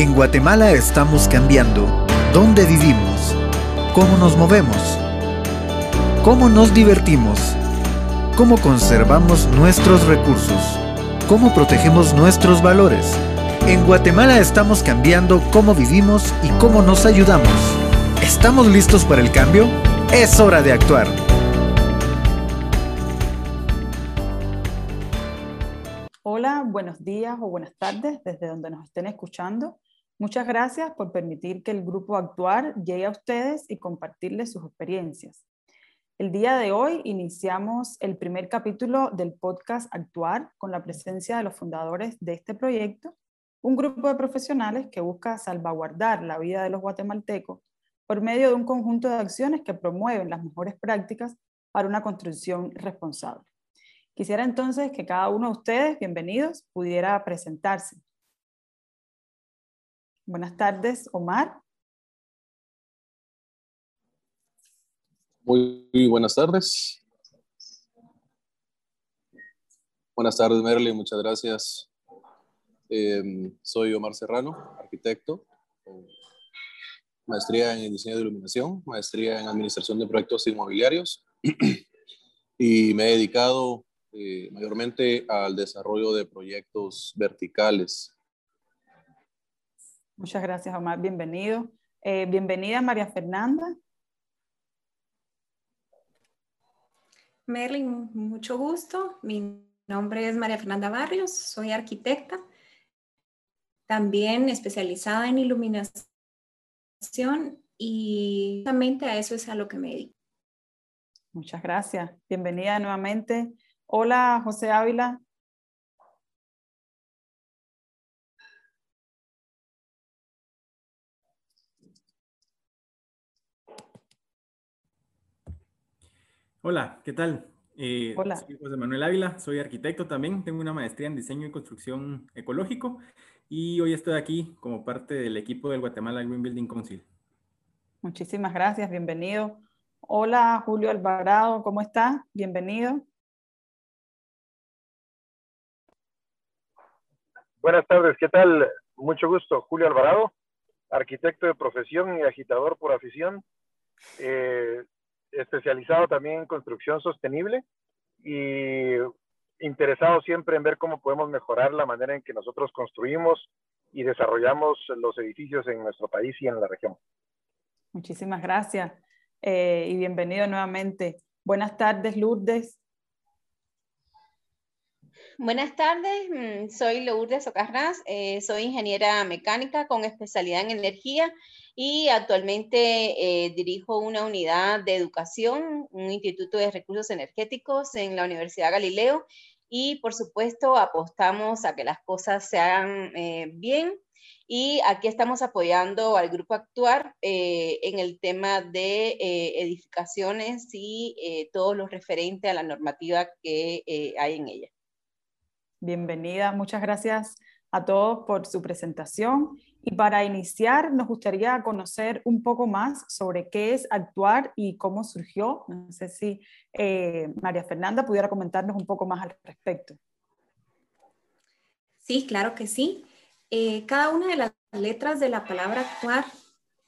En Guatemala estamos cambiando dónde vivimos, cómo nos movemos, cómo nos divertimos, cómo conservamos nuestros recursos, cómo protegemos nuestros valores. En Guatemala estamos cambiando cómo vivimos y cómo nos ayudamos. ¿Estamos listos para el cambio? Es hora de actuar. Hola, buenos días o buenas tardes desde donde nos estén escuchando. Muchas gracias por permitir que el grupo Actuar llegue a ustedes y compartirles sus experiencias. El día de hoy iniciamos el primer capítulo del podcast Actuar con la presencia de los fundadores de este proyecto, un grupo de profesionales que busca salvaguardar la vida de los guatemaltecos por medio de un conjunto de acciones que promueven las mejores prácticas para una construcción responsable. Quisiera entonces que cada uno de ustedes, bienvenidos, pudiera presentarse. Buenas tardes, Omar. Muy, buenas tardes. Buenas tardes, Merle, muchas gracias. Em, soy Omar Serrano, arquitecto, maestría en diseño de iluminación, maestría en administración de proyectos inmobiliarios y me he dedicado eh, mayormente al desarrollo de proyectos verticales Muchas gracias, Omar. Bienvenido. Eh, bienvenida, María Fernanda. Merlin, mucho gusto. Mi nombre es María Fernanda Barrios, soy arquitecta, también especializada en iluminación y justamente a eso es a lo que me dedico. Muchas gracias. Bienvenida nuevamente. Hola, José Ávila. Hola, ¿qué tal? Eh, Hola. Soy José Manuel Ávila, soy arquitecto también, tengo una maestría en diseño y construcción ecológico y hoy estoy aquí como parte del equipo del Guatemala Green Building Council. Muchísimas gracias, bienvenido. Hola, Julio Alvarado, ¿cómo está? Bienvenido. Buenas tardes, ¿qué tal? Mucho gusto, Julio Alvarado, arquitecto de profesión y agitador por afición. Eh, especializado también en construcción sostenible y interesado siempre en ver cómo podemos mejorar la manera en que nosotros construimos y desarrollamos los edificios en nuestro país y en la región. Muchísimas gracias eh, y bienvenido nuevamente. Buenas tardes, Lourdes. Buenas tardes, mm, soy Lourdes Ocarras, eh, soy ingeniera mecánica con especialidad en energía y actualmente eh, dirijo una unidad de educación, un instituto de recursos energéticos en la Universidad Galileo y por supuesto apostamos a que las cosas se hagan eh, bien y aquí estamos apoyando al grupo Actuar eh, en el tema de edificaciones y todo lo referente a la normativa que hay en ella. Bienvenida, muchas gracias a todos por su presentación y para iniciar, nos gustaría conocer un poco más sobre qué es actuar y cómo surgió. No sé si eh, María Fernanda pudiera comentarnos un poco más al respecto. Sí, claro que sí. Eh, cada una de las letras de la palabra actuar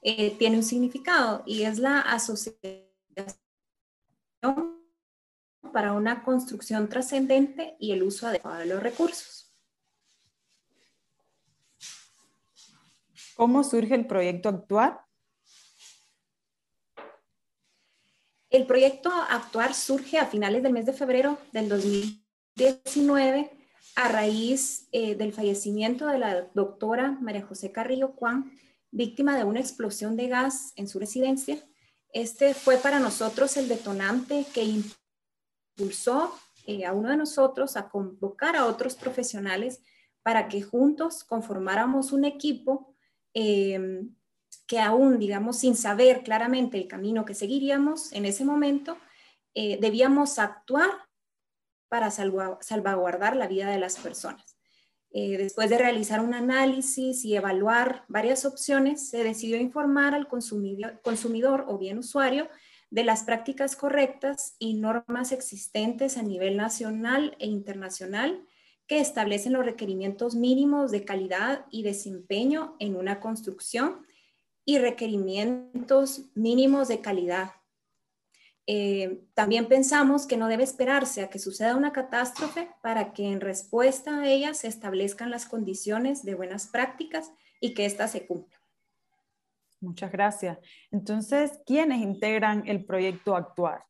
eh, tiene un significado y es la asociación para una construcción trascendente y el uso adecuado de los recursos. ¿Cómo surge el proyecto Actuar? El proyecto Actuar surge a finales del mes de febrero del 2019 a raíz eh, del fallecimiento de la doctora María José Carrillo Juan, víctima de una explosión de gas en su residencia. Este fue para nosotros el detonante que impulsó eh, a uno de nosotros a convocar a otros profesionales para que juntos conformáramos un equipo Em, que aún, digamos, sin saber claramente el camino que seguiríamos en ese momento, eh, debíamos actuar para salvaguardar la vida de las personas. Eh, después de realizar un análisis y evaluar varias opciones, se decidió informar al consumidor, consumidor o bien usuario de las prácticas correctas y normas existentes a nivel nacional e internacional que establecen los requerimientos mínimos de calidad y desempeño en una construcción y requerimientos mínimos de calidad. Eh, también pensamos que no debe esperarse a que suceda una catástrofe para que en respuesta a ella se establezcan las condiciones de buenas prácticas y que éstas se cumplan. Muchas gracias. Entonces, ¿quiénes integran el proyecto Actuar?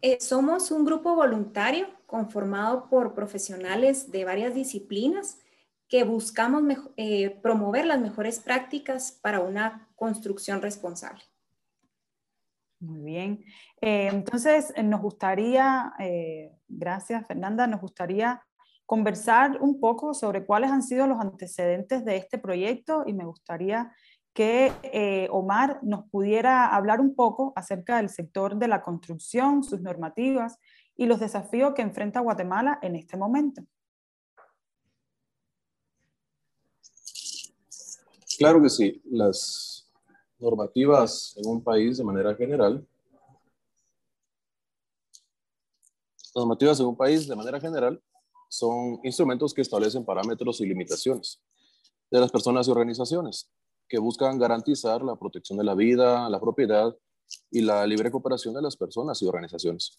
Eh, somos un grupo voluntario conformado por profesionales de varias disciplinas que buscamos eh, promover las mejores prácticas para una construcción responsable. Muy bien. Eh, entonces, nos gustaría, gracias Fernanda, nos gustaría conversar un poco sobre cuáles han sido los antecedentes de este proyecto y me gustaría que eh, Omar nos pudiera hablar un poco acerca del sector de la construcción, sus normativas y los desafíos que enfrenta Guatemala en este momento. Claro que sí. Las normativas en un país de manera general normativas en un país de manera general son instrumentos que establecen parámetros y limitaciones de las personas y organizaciones que buscan garantizar la protección de la vida, la propiedad y la libre cooperación de las personas y organizaciones.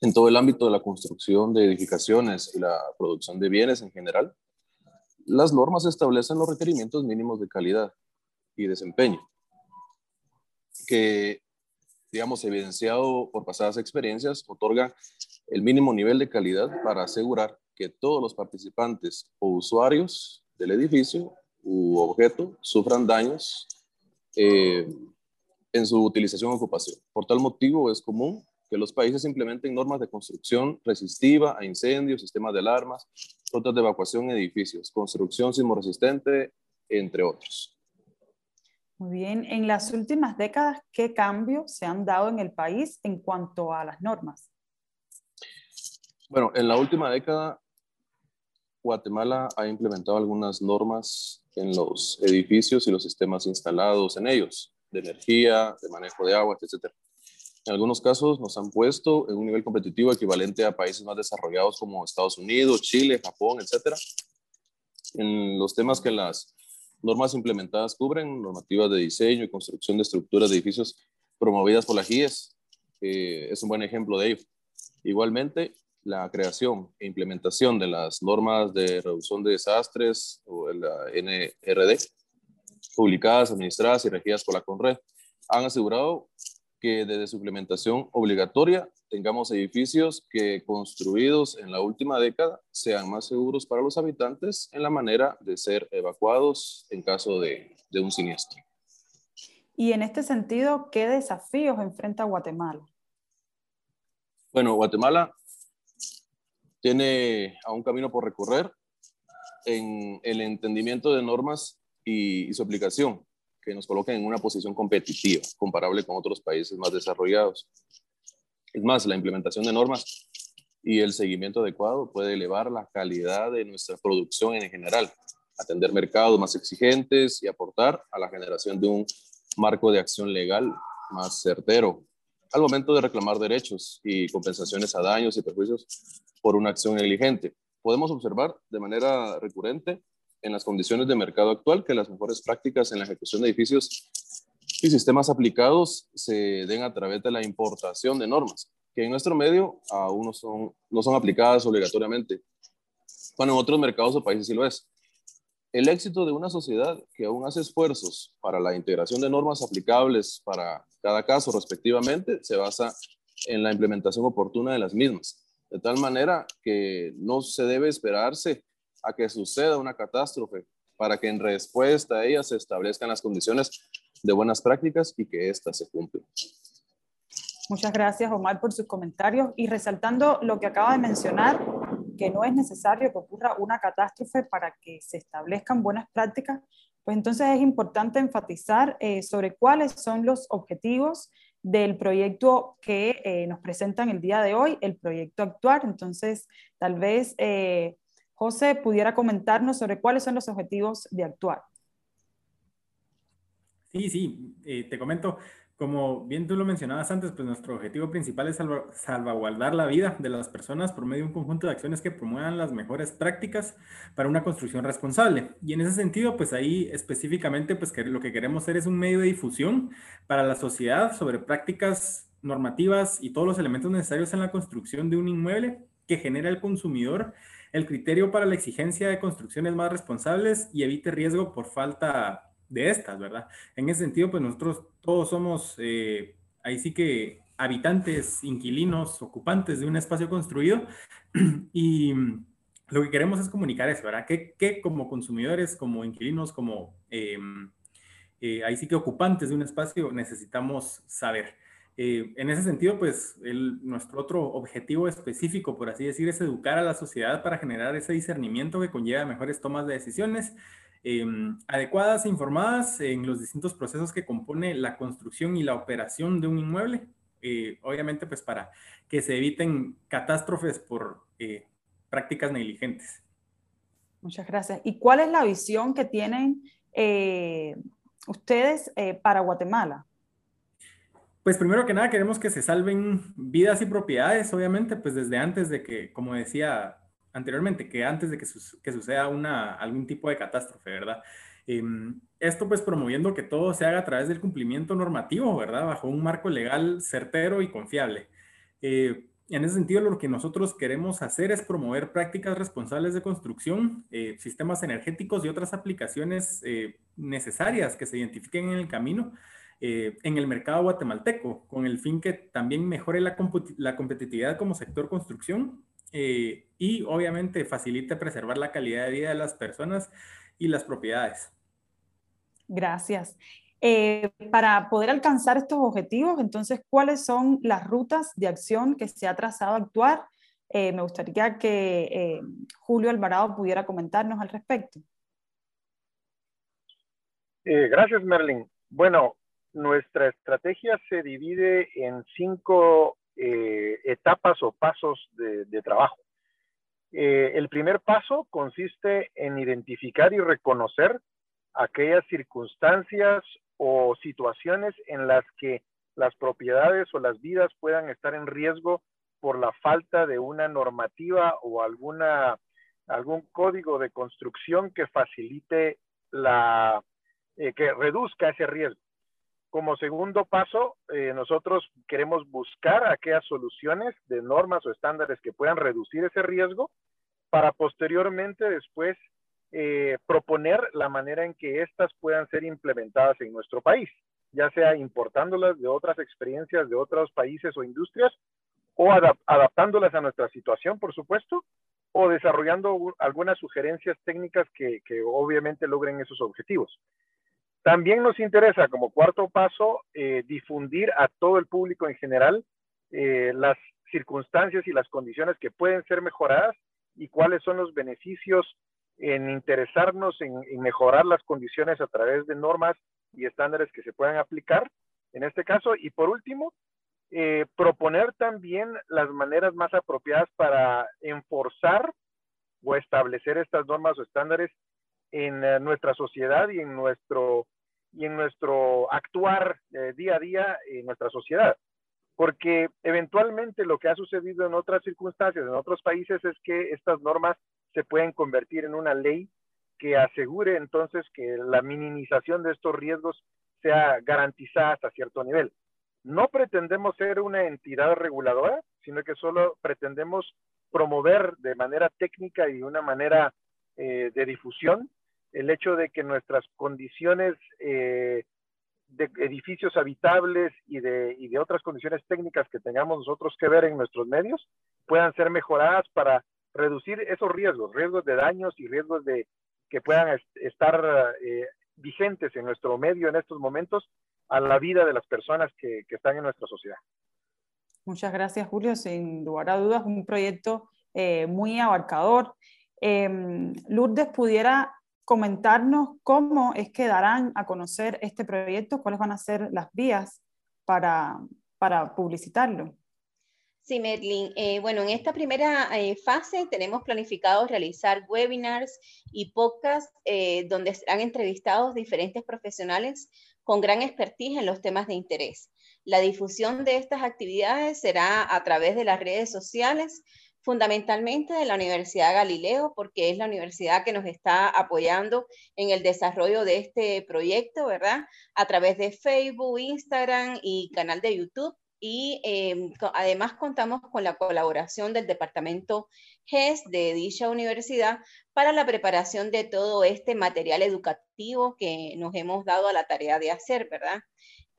En todo el ámbito de la construcción de edificaciones y la producción de bienes en general, las normas establecen los requerimientos mínimos de calidad y desempeño, que, digamos, evidenciado por pasadas experiencias, otorgan el mínimo nivel de calidad para asegurar que todos los participantes o usuarios del edificio u objeto sufran daños eh, en su utilización o ocupación. Por tal motivo es común que los países implementen normas de construcción resistiva a incendios, sistemas de alarmas, rutas de evacuación en edificios, construcción sismoresistente, entre otros. Muy bien, en las últimas décadas, ¿qué cambios se han dado en el país en cuanto a las normas? Bueno, en la última década, Guatemala ha implementado algunas normas en los edificios y los sistemas instalados en ellos, de energía, de manejo de agua, etc. En algunos casos nos han puesto en un nivel competitivo equivalente a países más desarrollados como Estados Unidos, Chile, Japón, etc. En los temas que las normas implementadas cubren, normativas de diseño y construcción de estructuras de edificios promovidas por la GIES, es un buen ejemplo de ello. Igualmente, la creación e implementación de las normas de reducción de desastres o la NRD, publicadas, administradas y regidas por la CONRED, han asegurado que desde su implementación obligatoria tengamos edificios que construidos en la última década sean más seguros para los habitantes en la manera de ser evacuados en caso de, de un siniestro. Y en este sentido, ¿qué desafíos enfrenta Guatemala? Bueno, Guatemala tiene a un camino por recorrer en el entendimiento de normas y, su aplicación, que nos coloquen en una posición competitiva, comparable con otros países más desarrollados. Es más, la implementación de normas y el seguimiento adecuado puede elevar la calidad de nuestra producción en general, atender mercados más exigentes y aportar a la generación de un marco de acción legal más certero al momento de reclamar derechos y compensaciones a daños y perjuicios por una acción negligente. Podemos observar de manera recurrente en las condiciones de mercado actual que las mejores prácticas en la ejecución de edificios y sistemas aplicados se den a través de la importación de normas, que en nuestro medio aún no son, no son aplicadas obligatoriamente, cuando en otros mercados o países sí lo es. El éxito de una sociedad que aún hace esfuerzos para la integración de normas aplicables para cada caso respectivamente se basa en la implementación oportuna de las mismas de tal manera que no se debe esperarse a que suceda una catástrofe para que en respuesta a ella se establezcan las condiciones de buenas prácticas y que éstas se cumplan. Muchas gracias, Omar, por sus comentarios y resaltando lo que acaba de mencionar, que no es necesario que ocurra una catástrofe para que se establezcan buenas prácticas, pues entonces es importante enfatizar eh, sobre cuáles son los objetivos del proyecto que eh, nos presentan el día de hoy, el proyecto Actuar. Entonces, tal vez eh, José pudiera comentarnos sobre cuáles son los objetivos de Actuar. Sí, sí, te comento. Como bien tú lo mencionabas antes, pues nuestro objetivo principal es salvaguardar la vida de las personas por medio de un conjunto de acciones que promuevan las mejores prácticas para una construcción responsable. Y en ese sentido, pues ahí específicamente, pues lo que queremos hacer es un medio de difusión para la sociedad sobre prácticas normativas y todos los elementos necesarios en la construcción de un inmueble que genera el consumidor el criterio para la exigencia de construcciones más responsables y evite riesgo por falta de estas, ¿verdad? En ese sentido, pues nosotros todos somos, eh, ahí sí que habitantes, inquilinos, ocupantes de un espacio construido y lo que queremos es comunicar eso, ¿verdad? Que, como consumidores, como inquilinos, como em, eh, ahí sí que ocupantes de un espacio necesitamos saber. Eh, en ese sentido, pues nuestro otro objetivo específico, por así decir, es educar a la sociedad para generar ese discernimiento que conlleva mejores tomas de decisiones Em, adecuadas e informadas en los distintos procesos que compone la construcción y la operación de un inmueble, eh, obviamente pues para que se eviten catástrofes por eh, prácticas negligentes. Muchas gracias. ¿Y cuál es la visión que tienen eh, ustedes para Guatemala? Pues primero que nada queremos que se salven vidas y propiedades, obviamente, pues desde antes de que, como decía anteriormente, que antes de que, suceda una, algún tipo de catástrofe, ¿verdad? Em, esto pues promoviendo que todo se haga a través del cumplimiento normativo, ¿verdad? Bajo un marco legal certero y confiable. Eh, en ese sentido, lo que nosotros queremos hacer es promover prácticas responsables de construcción, eh, sistemas energéticos y otras aplicaciones eh, necesarias que se identifiquen en el camino en el mercado guatemalteco, con el fin que también mejore la, la competitividad como sector construcción eh, y obviamente facilita preservar la calidad de vida de las personas y las propiedades. Gracias. Eh, para poder alcanzar estos objetivos, entonces, ¿cuáles son las rutas de acción que se ha trazado a actuar? Eh, me gustaría que Julio Alvarado pudiera comentarnos al respecto. gracias, Merlin. Bueno, nuestra estrategia se divide en cinco eh, etapas o pasos de, trabajo. Eh, el primer paso consiste en identificar y reconocer aquellas circunstancias o situaciones en las que las propiedades o las vidas puedan estar en riesgo por la falta de una normativa o algún código de construcción que facilite la, eh, que reduzca ese riesgo. Como segundo paso, eh, nosotros queremos buscar aquellas soluciones de normas o estándares que puedan reducir ese riesgo para posteriormente después eh, proponer la manera en que éstas puedan ser implementadas en nuestro país, ya sea importándolas de otras experiencias de otros países o industrias o adaptándolas a nuestra situación, por supuesto, o desarrollando algunas sugerencias técnicas que obviamente logren esos objetivos. También nos interesa como cuarto paso eh, difundir a todo el público en general eh, las circunstancias y las condiciones que pueden ser mejoradas y cuáles son los beneficios en interesarnos en, mejorar las condiciones a través de normas y estándares que se puedan aplicar en este caso. Y por último, eh, proponer también las maneras más apropiadas para enforzar o establecer estas normas o estándares en eh, nuestra sociedad y en nuestro, y en nuestro actuar eh, día a día en nuestra sociedad. Porque eventualmente lo que ha sucedido en otras circunstancias, en otros países, es que estas normas se pueden convertir en una ley que asegure entonces que la minimización de estos riesgos sea garantizada hasta cierto nivel. No pretendemos ser una entidad reguladora, sino que solo pretendemos promover de manera técnica y de una manera eh, de difusión el hecho de que nuestras condiciones eh, de edificios habitables y de, y de otras condiciones técnicas que tengamos nosotros que ver en nuestros medios puedan ser mejoradas para reducir esos riesgos, riesgos de daños y riesgos de que puedan estar eh, vigentes en nuestro medio en estos momentos a la vida de las personas que, que, están en nuestra sociedad. Muchas gracias, Julio. Sin lugar a dudas, un proyecto eh, muy abarcador. Em, Lourdes, ¿pudiera comentarnos cómo es que darán a conocer este proyecto, cuáles van a ser las vías para, para publicitarlo. Sí, Medlin. Eh, bueno, en esta primera eh, fase tenemos planificado realizar webinars y podcasts eh, donde serán entrevistados diferentes profesionales con gran expertise en los temas de interés. La difusión de estas actividades será a través de las redes sociales, fundamentalmente de la Universidad Galileo, porque es la universidad que nos está apoyando en el desarrollo de este proyecto, ¿verdad? A través de Facebook, Instagram y canal de YouTube. Y em, además contamos con la colaboración del Departamento GES de dicha universidad para la preparación de todo este material educativo que nos hemos dado a la tarea de hacer, ¿verdad?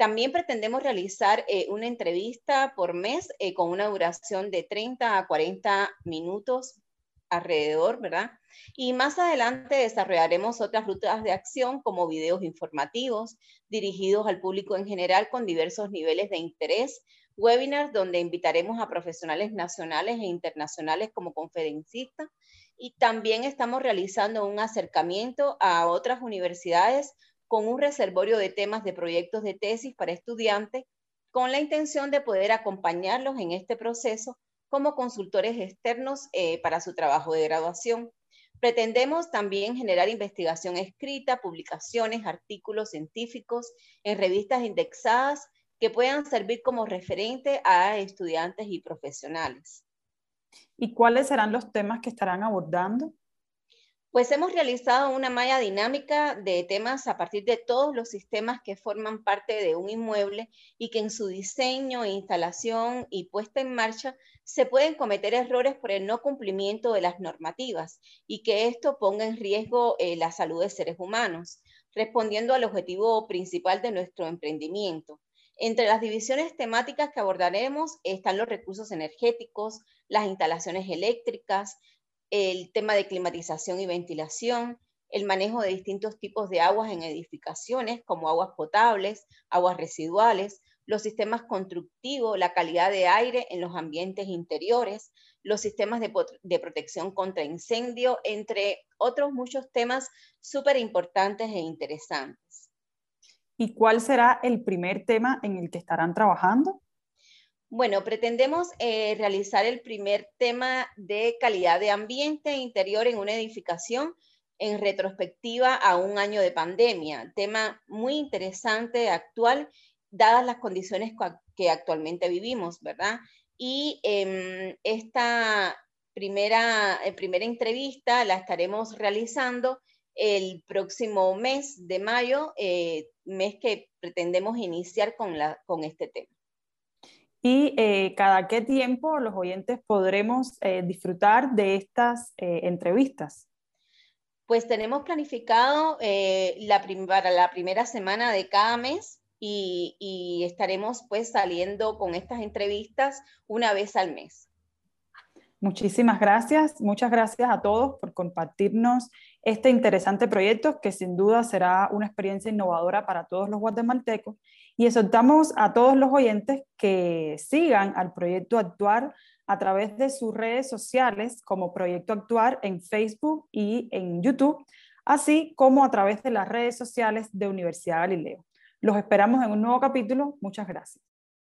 También pretendemos realizar eh, una entrevista por mes eh, con una duración de 30 a 40 minutos alrededor, ¿verdad? Y más adelante desarrollaremos otras rutas de acción como videos informativos dirigidos al público en general con diversos niveles de interés, webinars donde invitaremos a profesionales nacionales e internacionales como conferencistas y también estamos realizando un acercamiento a otras universidades con un reservorio de temas de proyectos de tesis para estudiantes con la intención de poder acompañarlos en este proceso como consultores externos eh, para su trabajo de graduación. Pretendemos también generar investigación escrita, publicaciones, artículos científicos en revistas indexadas que puedan servir como referente a estudiantes y profesionales. ¿Y cuáles serán los temas que estarán abordando? Pues hemos realizado una malla dinámica de temas a partir de todos los sistemas que forman parte de un inmueble y que en su diseño, instalación y puesta en marcha se pueden cometer errores por el no cumplimiento de las normativas y que esto ponga en riesgo eh, la salud de seres humanos, respondiendo al objetivo principal de nuestro emprendimiento. Entre las divisiones temáticas que abordaremos están los recursos energéticos, las instalaciones eléctricas, el tema de climatización y ventilación, el manejo de distintos tipos de aguas en edificaciones, como aguas potables, aguas residuales, los sistemas constructivos, la calidad de aire en los ambientes interiores, los sistemas de, protección contra incendio, entre otros muchos temas súper importantes e interesantes. ¿Y cuál será el primer tema en el que estarán trabajando? Bueno, pretendemos eh, realizar el primer tema de calidad de ambiente interior en una edificación en retrospectiva a un año de pandemia, tema muy interesante, actual, dadas las condiciones que actualmente vivimos, ¿verdad? Y em, esta primera, eh, primera entrevista la estaremos realizando el próximo mes de mayo, eh, mes que pretendemos iniciar con, la, con este tema y eh, cada qué tiempo los oyentes podremos eh, disfrutar de estas eh, entrevistas. Pues tenemos planificado la para la primera semana de cada mes y, y estaremos pues saliendo con estas entrevistas una vez al mes. Muchísimas gracias, muchas gracias a todos por compartirnos este interesante proyecto que sin duda será una experiencia innovadora para todos los guatemaltecos y exhortamos a todos los oyentes que sigan al proyecto Actuar a través de sus redes sociales como Proyecto Actuar en Facebook y en YouTube, así como a través de las redes sociales de Universidad Galileo. Los esperamos en un nuevo capítulo. Muchas gracias.